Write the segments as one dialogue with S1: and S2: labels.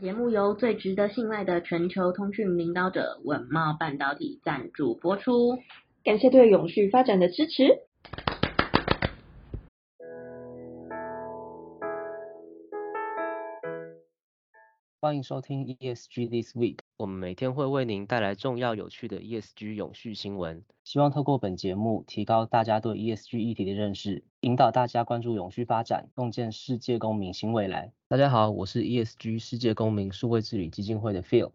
S1: 节目由最值得信赖的全球通讯领导者稳茂半导体赞助播出，
S2: 感谢对永续发展的支持。
S3: 欢迎收听 ESG This Week，我们每天会为您带来重要有趣的 ESG 永续新闻，希望透过本节目提高大家对 ESG 议题的认识，引导大家关注永续发展，共建世界公民新未来。大家好，我是 ESG 世界公民数位治理基金会的 Phil。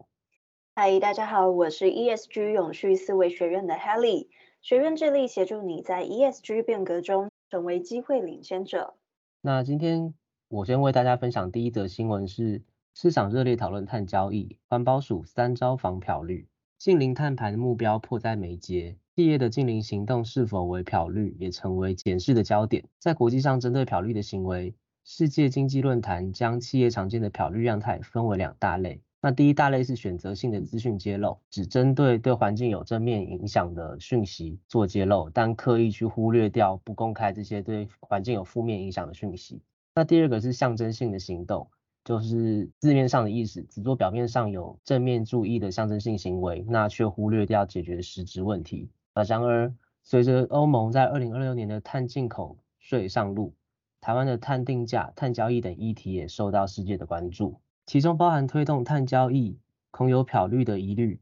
S4: 嗨，大家好，我是 ESG 永续思维学院的 Helly。学院致力协助你在 ESG 变革中成为机会领先者。
S3: 那今天我先为大家分享第一则新闻是市场热烈讨论碳交易，环保署三招防漂绿，净零碳排的目标迫在眉睫。企业的净零行动是否为漂绿，也成为检视的焦点。在国际上，针对漂绿的行为，世界经济论坛将企业常见的漂绿样态分为两大类。那第一大类是选择性的资讯揭露，只针对对环境有正面影响的讯息做揭露，但刻意去忽略掉不公开这些对环境有负面影响的讯息。那第二个是象征性的行动，就是字面上的意思，只做表面上有正面注意的象征性行为，那却忽略掉解决实质问题。那然而，随着欧盟在二零二六年的碳进口税上路，台湾的碳定价、碳交易等议题也受到世界的关注，其中包含推动碳交易恐有漂绿的疑虑。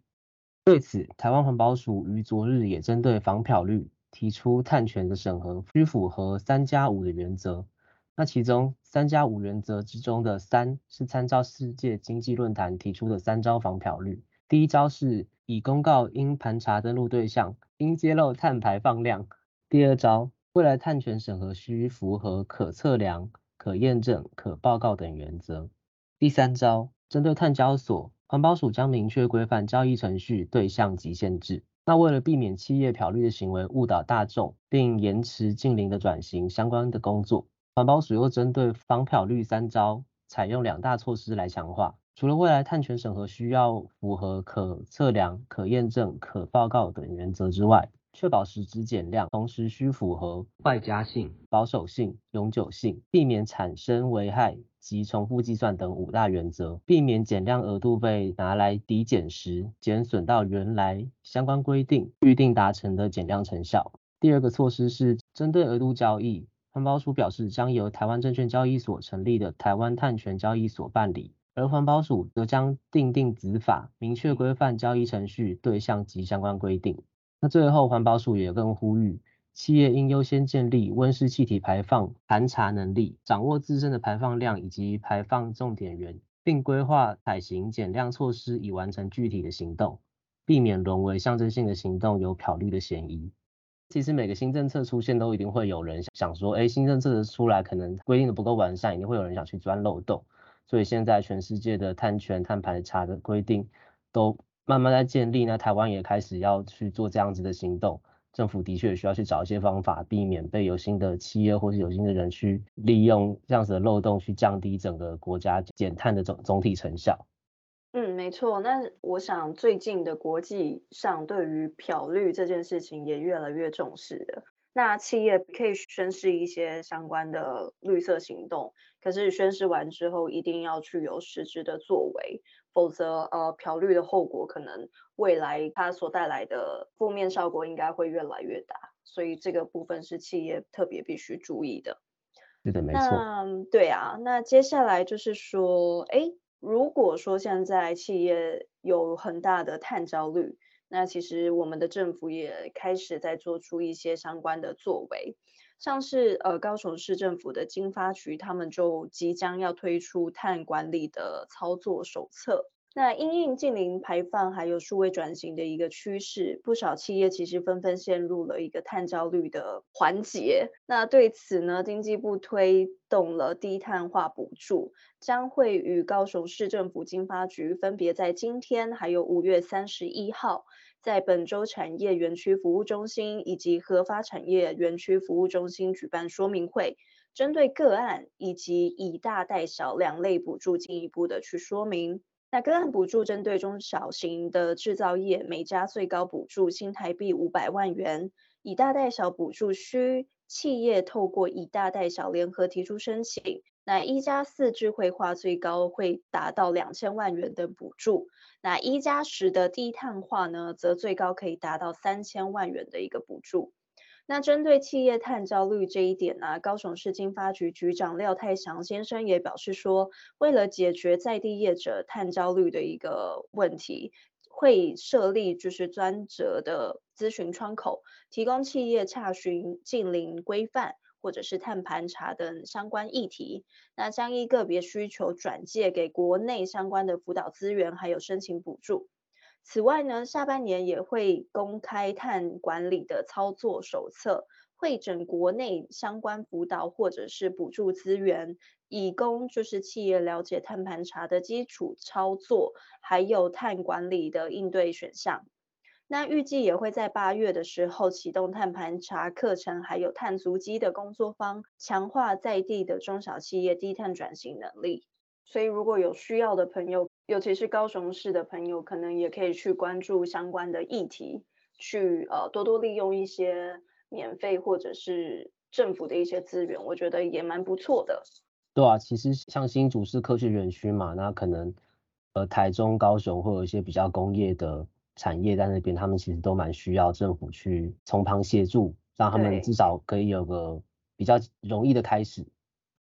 S3: 对此，台湾环保署于昨日也针对防漂绿提出碳权的审核需符合三加五的原则。那其中三加五原则之中的三是参照世界经济论坛提出的三招防漂绿。第一招是已公告应盘查登录对象，应揭露碳排放量。第二招。未来碳权审核需符合可测量、可验证、可报告等原则。第三招，针对碳交所，环保署将明确规范交易程序、对象及限制。那为了避免企业漂绿的行为误导大众，并延迟近零的转型相关的工作，环保署又针对防漂绿三招，采用两大措施来强化。除了未来碳权审核需要符合可测量、可验证、可报告等原则之外，确保实质减量，同时需符合外加性、保守性、永久性，避免产生危害及重复计算等五大原则，避免减量额度被拿来抵减时减损到原来相关规定预定达成的减量成效。第二个措施是针对额度交易，环保署表示将由台湾证券交易所成立的台湾碳权交易所办理，而环保署则将订定子法，明确规范交易程序、对象及相关规定。那最后，环保署也更呼吁，企业应优先建立温室气体排放盘查能力，掌握自身的排放量以及排放重点源，并规划采行减量措施，以完成具体的行动，避免沦为象征性的行动有漂绿的嫌疑。其实每个新政策出现，都一定会有人想说，哎，新政策出来可能规定的不够完善，一定会有人想去钻漏洞。所以现在全世界的碳权、碳排查的规定都。慢慢在建立，那台湾也开始要去做这样子的行动。政府的确也需要去找一些方法，避免被有心的企业或是有心的人去利用这样子的漏洞，去降低整个国家减碳的总总体成效。
S4: 嗯，没错。那我想最近的国际上对于漂绿这件事情也越来越重视了。那企业可以宣示一些相关的绿色行动，可是宣示完之后一定要去有实质的作为。否则，呃，漂绿的后果可能未来它所带来的负面效果应该会越来越大，所以这个部分是企业特别必须注意的。
S3: 是的，没错。
S4: 对啊，那接下来就是说，哎，如果说现在企业有很大的碳焦虑，那其实我们的政府也开始在做出一些相关的作为。像是呃高雄市政府的经发局，他们就即将要推出碳管理的操作手册。那因应近零排放还有数位转型的一个趋势，不少企业其实纷纷陷入了一个碳焦虑的环节。那对此呢，经济部推动了低碳化补助，将会与高雄市政府经发局分别在今天还有五月三十一号。在本州产业园区服务中心以及核发产业园区服务中心举办说明会，针对个案以及以大带小两类补助进一步的去说明。那个案补助针对中小型的制造业，每家最高补助新台币五百万元；以大带小补助需企业透过以大带小联合提出申请，那一加四智慧化最高会达到两千万元的补助，那一加十的低碳化呢，则最高可以达到三千万元的一个补助。那针对企业碳焦虑这一点呢、啊，高雄市经发局局长廖泰祥先生也表示说，为了解决在地业者碳焦虑的一个问题，会设立就是专责的咨询窗口，提供企业查询近零规范或者是碳盘查等相关议题，那将依个别需求转介给国内相关的辅导资源，还有申请补助。此外呢，下半年也会公开碳管理的操作手册，会整国内相关辅导或者是补助资源，以供就是企业了解碳盘查的基础操作，还有碳管理的应对选项。那预计也会在八月的时候启动碳盘查课程，还有碳足迹的工作坊，强化在地的中小企业低碳转型能力。所以如果有需要的朋友，尤其是高雄市的朋友，可能也可以去关注相关的议题，去呃多多利用一些免费或者是政府的一些资源，我觉得也蛮不错的。
S3: 对啊，其实像新竹是科学园区嘛，那可能呃台中、高雄会有一些比较工业的产业在那边，他们其实都蛮需要政府去从旁协助，让他们至少可以有个比较容易的开始。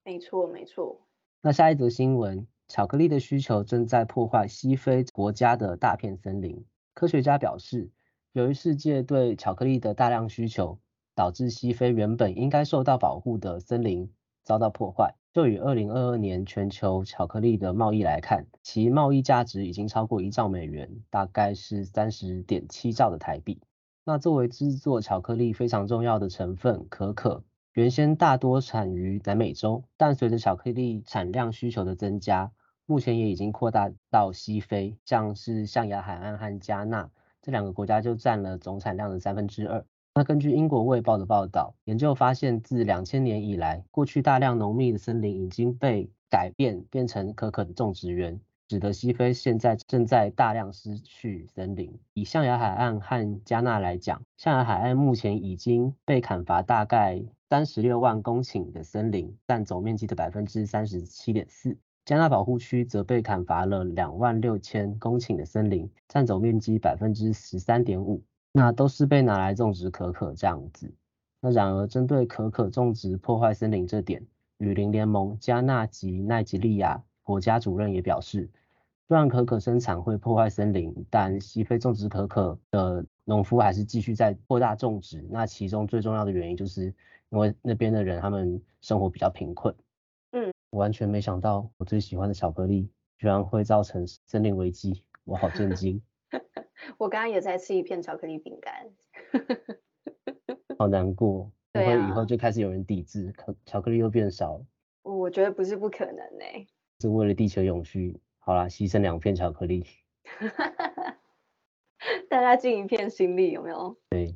S4: 没错，没错。
S3: 那下一则新闻。巧克力的需求正在破坏西非国家的大片森林。科学家表示，由于世界对巧克力的大量需求，导致西非原本应该受到保护的森林遭到破坏。就以二零二二年全球巧克力的贸易来看，其贸易价值已经超过一兆美元，大概是三十点七兆的台币。那作为制作巧克力非常重要的成分可可。原先大多产于南美洲，但随着巧克力产量需求的增加，目前也已经扩大到西非，像是象牙海岸和加纳这两个国家就占了总产量的三分之二。那根据英国卫报的报道，研究发现自两千年以来，过去大量浓密的森林已经被改变变成可可的种植园。使得西非现在正在大量失去森林。以象牙海岸和加纳来讲，象牙海岸目前已经被砍伐大概三十六万公顷的森林，占总面积的百分之三十七点四。加纳保护区则被砍伐了两万六千公顷的森林，占总面积百分之十三点五。那都是被拿来种植可可这样子。那然而，针对可可种植破坏森林这点，雨林联盟加纳及奈及利亚。国家主任也表示，虽然可可生产会破坏森林，但西非种植可可的农夫还是继续在扩大种植。那其中最重要的原因，就是因为那边的人他们生活比较贫困。
S4: 嗯，
S3: 我完全没想到我最喜欢的巧克力居然会造成森林危机，我好震惊。
S4: 我刚刚也在吃一片巧克力饼干，
S3: 好难过。不会以后就开始有人抵制，可巧克力又变少了。
S4: 我觉得不是不可能呢、欸。
S3: 是为了地球永续，好啦，牺牲两片巧克力，
S4: 大家尽一片心力，有没有？
S3: 对。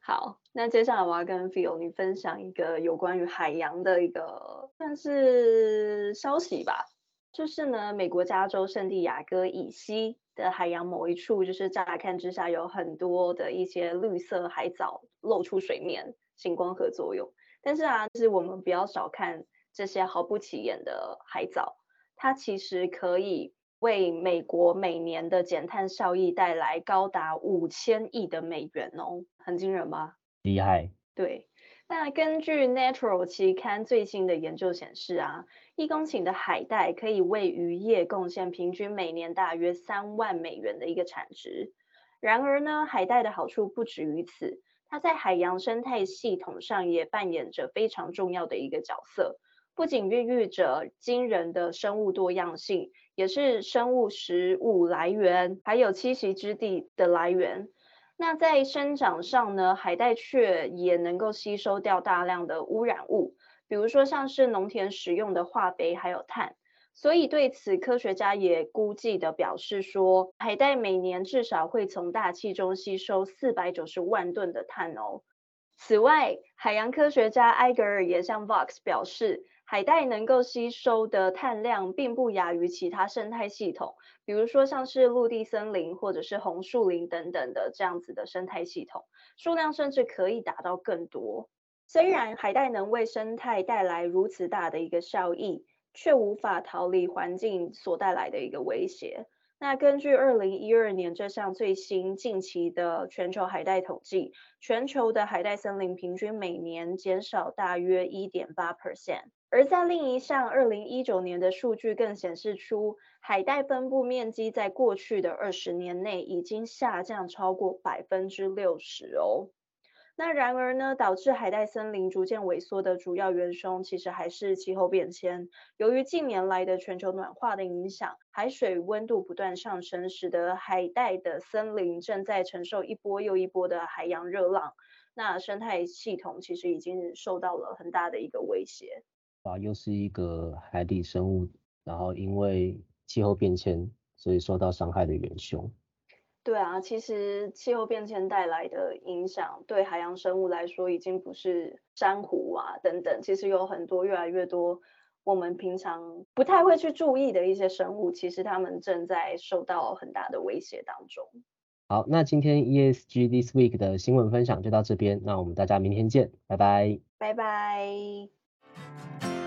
S4: 好，那接下来我要跟 Phil 你分享一个有关于海洋的一个算是消息吧，就是呢，美国加州圣地亚哥以西的海洋某一处，就是乍看之下有很多的一些绿色海藻露出水面，行光合作用。但是啊，就是我们不要小看这些毫不起眼的海藻。它其实可以为美国每年的减碳效益带来高达五千亿的美元哦，很惊人吧？
S3: 厉害。
S4: 对，那根据 Natural 期刊最新的研究显示啊，一公顷的海带可以为渔业贡献平均每年大约三万美元的一个产值。然而呢，海带的好处不止于此，它在海洋生态系统上也扮演着非常重要的一个角色。不仅孕育着惊人的生物多样性，也是生物食物来源，还有栖息之地的来源。那在生长上呢，海带却也能够吸收掉大量的污染物，比如说像是农田使用的化肥还有碳。所以对此，科学家也估计的表示说，海带每年至少会从大气中吸收四百九十万吨的碳哦。此外，海洋科学家埃格尔也向 Vox 表示。海带能够吸收的碳量并不亚于其他生态系统，比如说像是陆地森林或者是红树林等等的这样子的生态系统，数量甚至可以达到更多。虽然海带能为生态带来如此大的一个效益，却无法逃离环境所带来的一个威胁。那根据二零一二年这项最新近期的全球海带统计，全球的海带森林平均每年减少大约一点八 percent。而在另一项二零一九年的数据更显示出，海带分布面积在过去的二十年内已经下降超过百分之六十哦。那然而呢，导致海带森林逐渐萎缩的主要元凶，其实还是气候变迁。由于近年来的全球暖化的影响，海水温度不断上升，使得海带的森林正在承受一波又一波的海洋热浪。那生态系统其实已经受到了很大的一个威胁。
S3: 啊，又是一个海底生物，然后因为气候变迁，所以受到伤害的元凶。
S4: 对啊，其实气候变迁带来的影响，对海洋生物来说，已经不是珊瑚啊等等，其实有很多越来越多我们平常不太会去注意的一些生物，其实他们正在受到很大的威胁当中。
S3: 好，那今天 ESG This Week 的新闻分享就到这边，那我们大家明天见，拜拜，
S4: 拜拜。Thank you.